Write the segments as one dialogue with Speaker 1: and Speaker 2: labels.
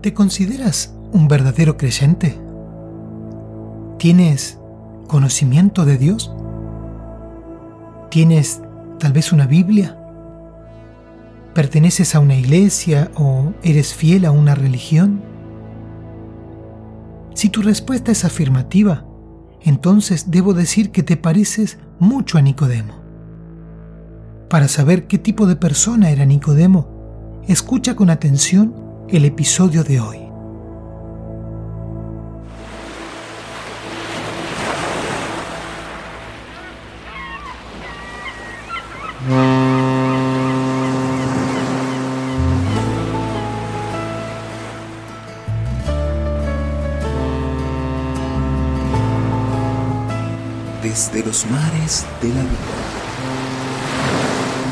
Speaker 1: ¿Te consideras un verdadero creyente? ¿Tienes conocimiento de Dios? ¿Tienes tal vez una Biblia? ¿Perteneces a una iglesia o eres fiel a una religión? Si tu respuesta es afirmativa, entonces debo decir que te pareces mucho a Nicodemo. Para saber qué tipo de persona era Nicodemo, escucha con atención el episodio de hoy.
Speaker 2: Desde los mares de la vida,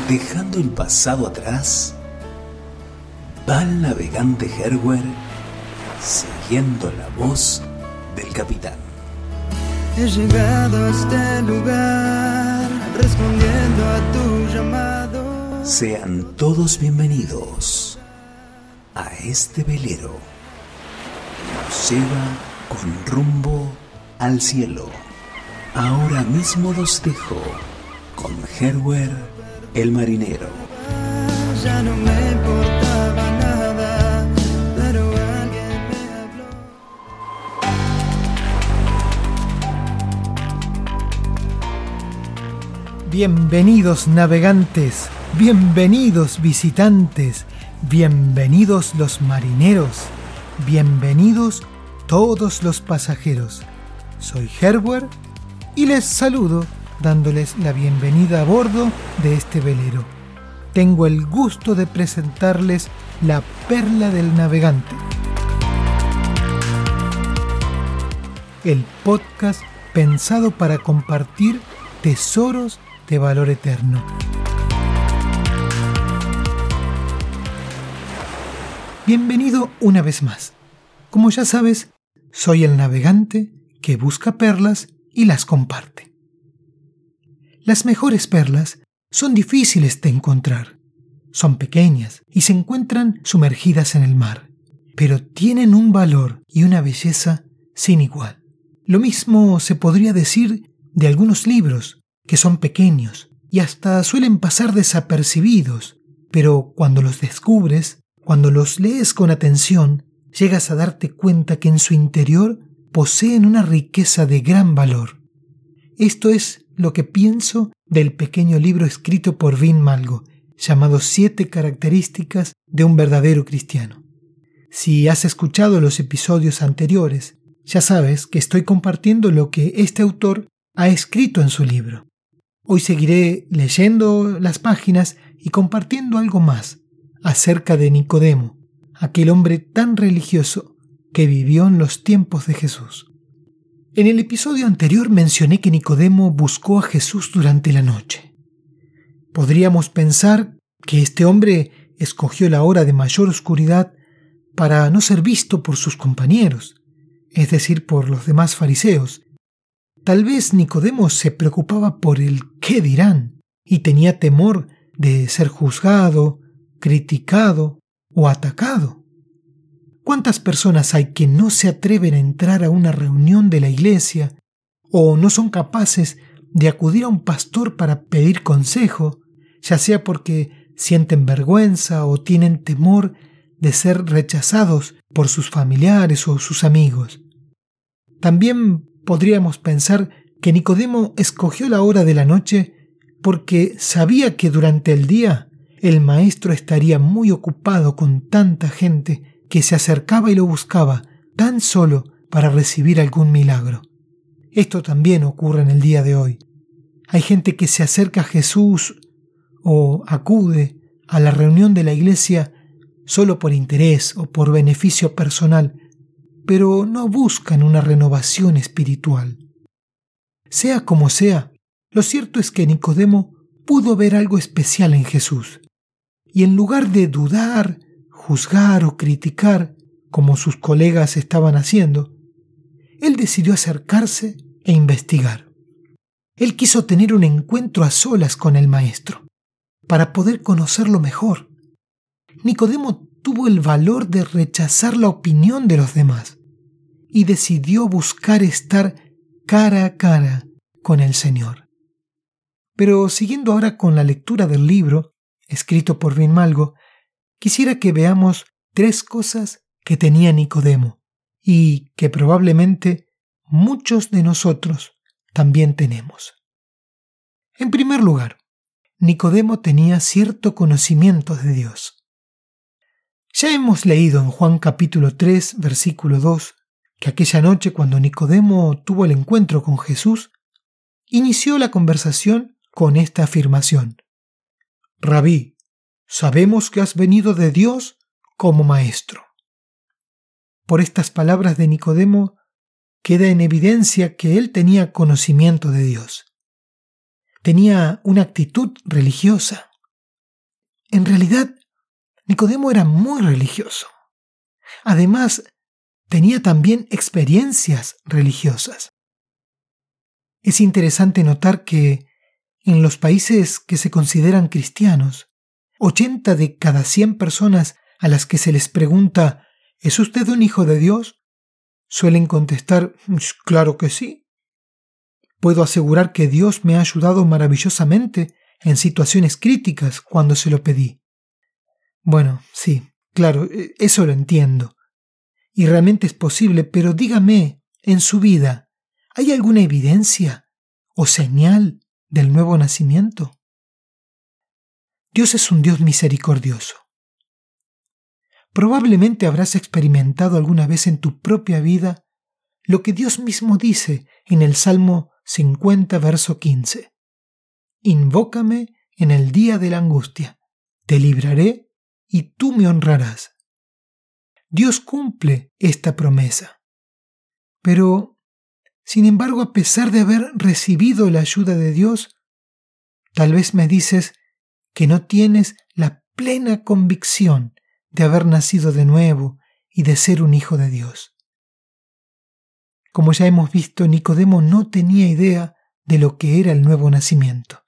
Speaker 2: dejando el pasado atrás, va el navegante Herwer siguiendo la voz del capitán.
Speaker 3: He llegado a este lugar respondiendo a tu llamado.
Speaker 2: Sean todos bienvenidos a este velero que nos lleva con rumbo al cielo. Ahora mismo los dejo con Herwer el marinero.
Speaker 3: Ya no me
Speaker 1: Bienvenidos navegantes, bienvenidos visitantes, bienvenidos los marineros, bienvenidos todos los pasajeros. Soy Herwer y les saludo dándoles la bienvenida a bordo de este velero. Tengo el gusto de presentarles la perla del navegante. El podcast pensado para compartir tesoros de valor eterno. Bienvenido una vez más. Como ya sabes, soy el navegante que busca perlas y las comparte. Las mejores perlas son difíciles de encontrar. Son pequeñas y se encuentran sumergidas en el mar, pero tienen un valor y una belleza sin igual. Lo mismo se podría decir de algunos libros, que son pequeños y hasta suelen pasar desapercibidos, pero cuando los descubres, cuando los lees con atención, llegas a darte cuenta que en su interior poseen una riqueza de gran valor. Esto es lo que pienso del pequeño libro escrito por Vin Malgo, llamado Siete características de un verdadero cristiano. Si has escuchado los episodios anteriores, ya sabes que estoy compartiendo lo que este autor ha escrito en su libro. Hoy seguiré leyendo las páginas y compartiendo algo más acerca de Nicodemo, aquel hombre tan religioso que vivió en los tiempos de Jesús. En el episodio anterior mencioné que Nicodemo buscó a Jesús durante la noche. Podríamos pensar que este hombre escogió la hora de mayor oscuridad para no ser visto por sus compañeros, es decir, por los demás fariseos. Tal vez Nicodemo se preocupaba por el qué dirán y tenía temor de ser juzgado, criticado o atacado. ¿Cuántas personas hay que no se atreven a entrar a una reunión de la iglesia o no son capaces de acudir a un pastor para pedir consejo, ya sea porque sienten vergüenza o tienen temor de ser rechazados por sus familiares o sus amigos? También podríamos pensar que Nicodemo escogió la hora de la noche porque sabía que durante el día el maestro estaría muy ocupado con tanta gente que se acercaba y lo buscaba tan solo para recibir algún milagro. Esto también ocurre en el día de hoy. Hay gente que se acerca a Jesús o acude a la reunión de la iglesia solo por interés o por beneficio personal, pero no buscan una renovación espiritual. Sea como sea, lo cierto es que Nicodemo pudo ver algo especial en Jesús, y en lugar de dudar juzgar o criticar como sus colegas estaban haciendo, él decidió acercarse e investigar. Él quiso tener un encuentro a solas con el Maestro, para poder conocerlo mejor. Nicodemo tuvo el valor de rechazar la opinión de los demás y decidió buscar estar cara a cara con el Señor. Pero siguiendo ahora con la lectura del libro, escrito por Malgo, quisiera que veamos tres cosas que tenía Nicodemo y que probablemente muchos de nosotros también tenemos. En primer lugar, Nicodemo tenía cierto conocimiento de Dios. Ya hemos leído en Juan capítulo 3, versículo 2, que aquella noche cuando Nicodemo tuvo el encuentro con Jesús, inició la conversación con esta afirmación. Rabí, sabemos que has venido de Dios como maestro. Por estas palabras de Nicodemo queda en evidencia que él tenía conocimiento de Dios. Tenía una actitud religiosa. En realidad, Nicodemo era muy religioso. Además, tenía también experiencias religiosas. Es interesante notar que en los países que se consideran cristianos, 80 de cada 100 personas a las que se les pregunta ¿Es usted un hijo de Dios? suelen contestar Claro que sí. Puedo asegurar que Dios me ha ayudado maravillosamente en situaciones críticas cuando se lo pedí. Bueno, sí, claro, e, eso lo entiendo. Y realmente es posible, pero dígame, en su vida, ¿hay alguna evidencia o señal del nuevo nacimiento? Dios es un Dios misericordioso. Probablemente habrás experimentado alguna vez en tu propia vida lo que Dios mismo dice en el Salmo 50, verso 15. Invócame en el día de la angustia, te libraré y tú me honrarás. Dios cumple esta promesa. Pero, sin embargo, a pesar de haber recibido la ayuda de Dios, tal vez me dices que no tienes la plena convicción de haber nacido de nuevo y de ser un hijo de Dios. Como ya hemos visto, Nicodemo no tenía idea de lo que era el nuevo nacimiento.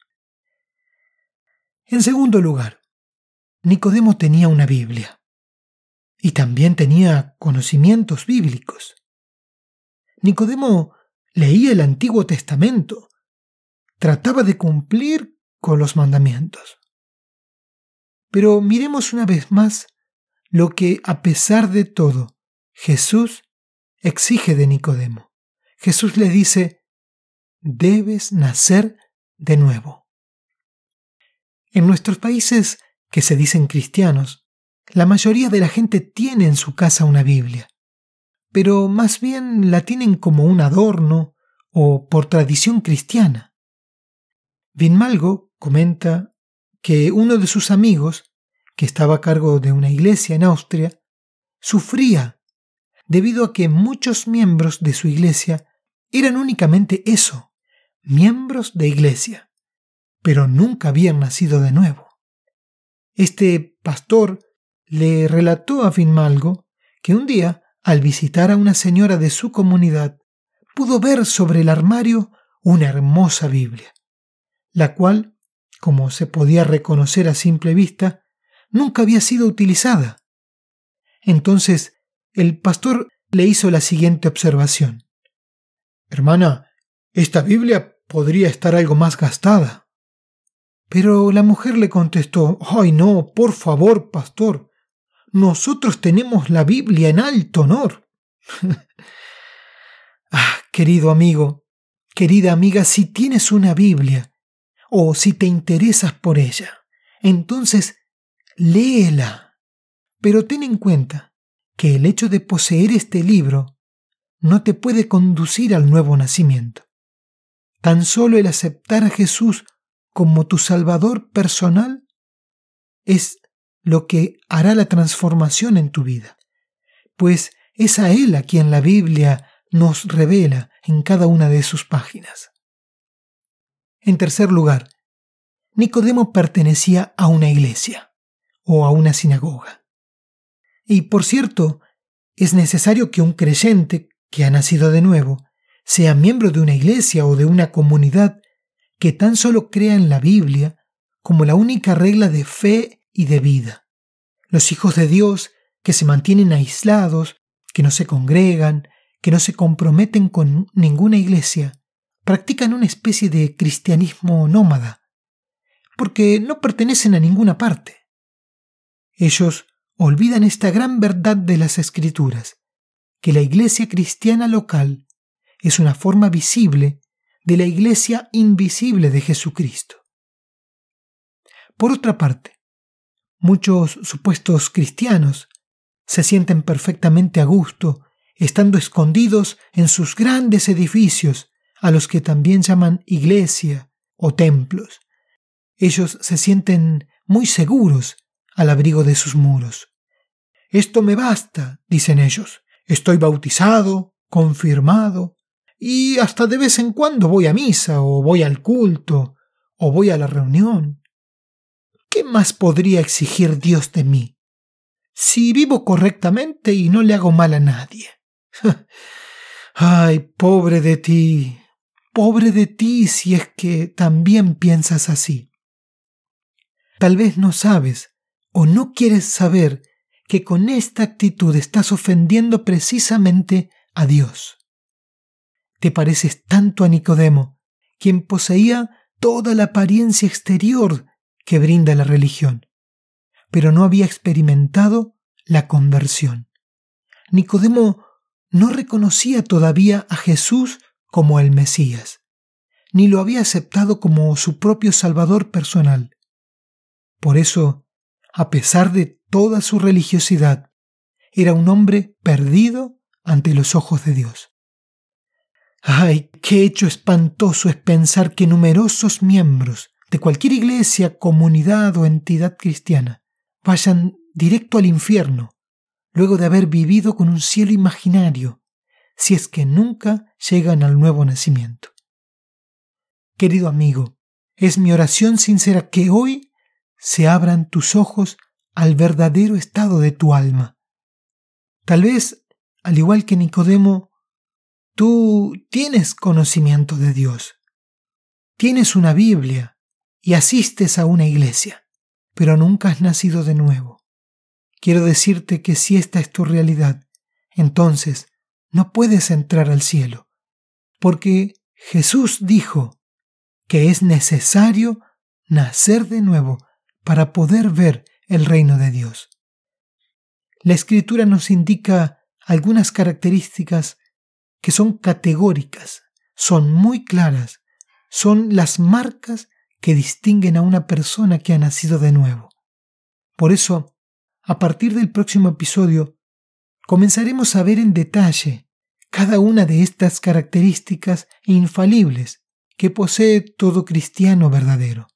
Speaker 1: En segundo lugar, Nicodemo tenía una Biblia y también tenía conocimientos bíblicos. Nicodemo leía el Antiguo Testamento, trataba de cumplir con los mandamientos. Pero miremos una vez más lo que, a pesar de todo, Jesús exige de Nicodemo. Jesús le dice, debes nacer de nuevo. En nuestros países que se dicen cristianos, la mayoría de la gente tiene en su casa una Biblia, pero más bien la tienen como un adorno o por tradición cristiana. Vinmalgo comenta que uno de sus amigos, que estaba a cargo de una iglesia en Austria, sufría debido a que muchos miembros de su iglesia eran únicamente eso, miembros de iglesia, pero nunca habían nacido de nuevo. Este pastor le relató a Finmalgo que un día, al visitar a una señora de su comunidad, pudo ver sobre el armario una hermosa Biblia, la cual, como se podía reconocer a simple vista, nunca había sido utilizada. Entonces el pastor le hizo la siguiente observación. Hermana, esta Biblia podría estar algo más gastada. Pero la mujer le contestó, Ay no, por favor, pastor, nosotros tenemos la Biblia en alto honor. ah, querido amigo, querida amiga, si tienes una Biblia, o si te interesas por ella, entonces léela. Pero ten en cuenta que el hecho de poseer este libro no te puede conducir al nuevo nacimiento. Tan solo el aceptar a Jesús como tu Salvador personal es lo que hará la transformación en tu vida, pues es a Él a quien la Biblia nos revela en cada una de sus páginas. En tercer lugar, Nicodemo pertenecía a una iglesia o a una sinagoga. Y por cierto, es necesario que un creyente que ha nacido de nuevo sea miembro de una iglesia o de una comunidad que tan solo crea en la Biblia como la única regla de fe y de vida, Los hijos de Dios que se mantienen aislados, que no se congregan, que no se comprometen con ninguna iglesia, practican una especie de cristianismo nómada, porque no pertenecen a ninguna parte. Ellos olvidan esta gran verdad de las escrituras, que la iglesia cristiana local es una forma visible de la iglesia invisible de Jesucristo. Por otra parte, muchos supuestos cristianos se sienten perfectamente a gusto estando escondidos en sus grandes edificios, a los que también llaman iglesia o templos. Ellos se sienten muy seguros al abrigo de sus muros. Esto me basta, dicen ellos. Estoy bautizado, confirmado, y hasta de vez en cuando voy a misa, o voy al culto, o voy a la reunión. ¿Qué más podría exigir Dios de mí? Si vivo correctamente y no le hago mal a nadie. Ay, pobre de ti, pobre de ti si es que también piensas así. Tal vez no sabes o no quieres saber que con esta actitud estás ofendiendo precisamente a Dios. Te pareces tanto a Nicodemo, quien poseía toda la apariencia exterior que brinda la religión, pero no había experimentado la conversión. Nicodemo no reconocía todavía a Jesús como el Mesías, ni lo había aceptado como su propio Salvador personal. Por eso, a pesar de toda su religiosidad, era un hombre perdido ante los ojos de Dios. ¡Ay, qué hecho espantoso es pensar que numerosos miembros de cualquier iglesia, comunidad o entidad cristiana vayan directo al infierno luego de haber vivido con un cielo imaginario, si es que nunca llegan al nuevo nacimiento. Querido amigo, es mi oración sincera que hoy se abran tus ojos al verdadero estado de tu alma. Tal vez, al igual que Nicodemo, tú tienes conocimiento de Dios, tienes una Biblia y asistes a una iglesia, pero nunca has nacido de nuevo. Quiero decirte que si esta es tu realidad, entonces no puedes entrar al cielo, porque Jesús dijo que es necesario nacer de nuevo para poder ver el reino de Dios. La escritura nos indica algunas características que son categóricas, son muy claras, son las marcas que distinguen a una persona que ha nacido de nuevo. Por eso, a partir del próximo episodio, comenzaremos a ver en detalle cada una de estas características infalibles que posee todo cristiano verdadero.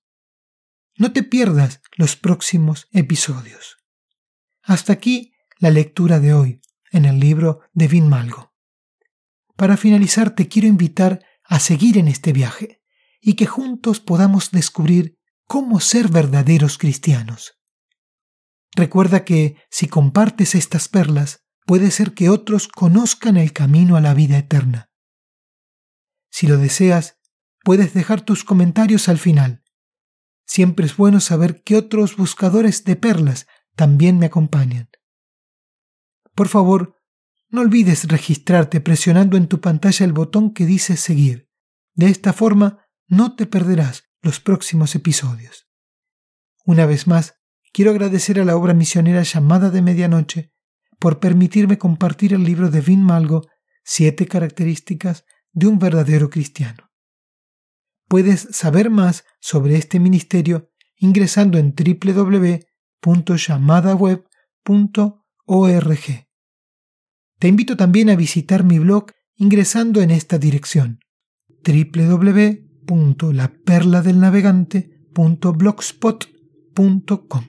Speaker 1: No te pierdas los próximos episodios. Hasta aquí la lectura de hoy en el libro de Vin Malgo. Para finalizar te quiero invitar a seguir en este viaje y que juntos podamos descubrir cómo ser verdaderos cristianos. Recuerda que si compartes estas perlas, puede ser que otros conozcan el camino a la vida eterna. Si lo deseas, puedes dejar tus comentarios al final. Siempre es bueno saber que otros buscadores de perlas también me acompañan. Por favor, no olvides registrarte presionando en tu pantalla el botón que dice seguir. De esta forma no te perderás los próximos episodios. Una vez más, quiero agradecer a la obra misionera llamada de medianoche por permitirme compartir el libro de Vin Malgo, Siete características de un verdadero cristiano. Puedes saber más sobre este ministerio ingresando en www.llamadaweb.org. Te invito también a visitar mi blog ingresando en esta dirección www.laperladelnavegante.blogspot.com.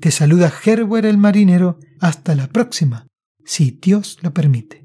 Speaker 1: Te saluda Herber el marinero. Hasta la próxima, si Dios lo permite.